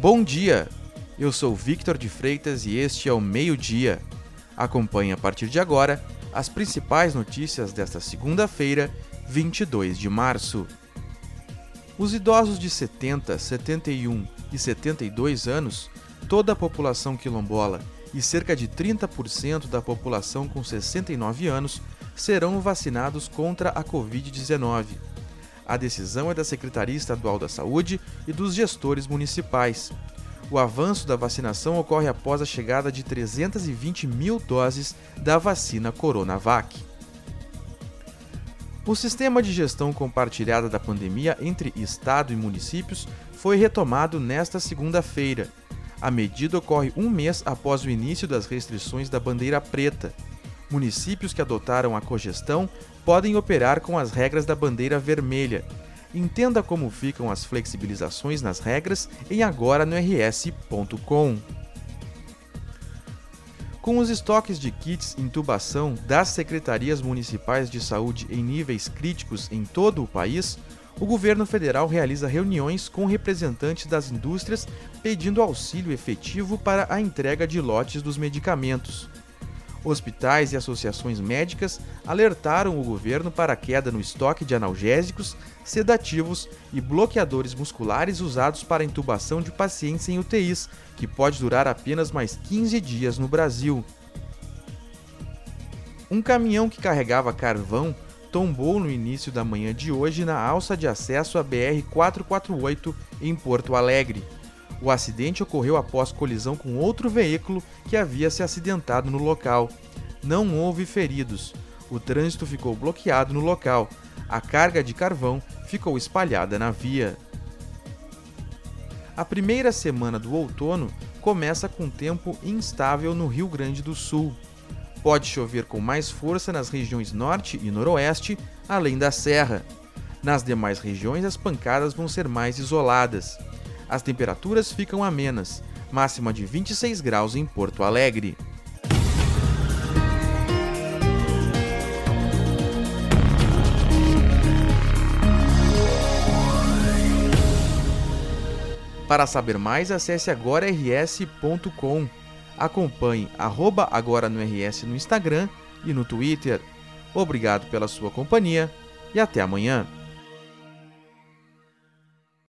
Bom dia! Eu sou Victor de Freitas e este é o Meio Dia. Acompanhe a partir de agora as principais notícias desta segunda-feira, 22 de março. Os idosos de 70, 71 e 72 anos, toda a população quilombola e cerca de 30% da população com 69 anos serão vacinados contra a Covid-19. A decisão é da Secretaria Estadual da Saúde e dos gestores municipais. O avanço da vacinação ocorre após a chegada de 320 mil doses da vacina Coronavac. O sistema de gestão compartilhada da pandemia entre Estado e municípios foi retomado nesta segunda-feira. A medida ocorre um mês após o início das restrições da bandeira preta. Municípios que adotaram a cogestão podem operar com as regras da bandeira vermelha. Entenda como ficam as flexibilizações nas regras em agora no rs.com. Com os estoques de kits intubação das secretarias municipais de saúde em níveis críticos em todo o país, o governo federal realiza reuniões com representantes das indústrias pedindo auxílio efetivo para a entrega de lotes dos medicamentos. Hospitais e associações médicas alertaram o governo para a queda no estoque de analgésicos, sedativos e bloqueadores musculares usados para intubação de pacientes em UTIs, que pode durar apenas mais 15 dias no Brasil. Um caminhão que carregava carvão tombou no início da manhã de hoje na alça de acesso à BR-448 em Porto Alegre. O acidente ocorreu após colisão com outro veículo que havia se acidentado no local. Não houve feridos. O trânsito ficou bloqueado no local. A carga de carvão ficou espalhada na via. A primeira semana do outono começa com tempo instável no Rio Grande do Sul. Pode chover com mais força nas regiões norte e noroeste, além da serra. Nas demais regiões, as pancadas vão ser mais isoladas. As temperaturas ficam amenas, máxima de 26 graus em Porto Alegre. Para saber mais, acesse agora.rs.com. Acompanhe arroba agora no RS no Instagram e no Twitter. Obrigado pela sua companhia e até amanhã.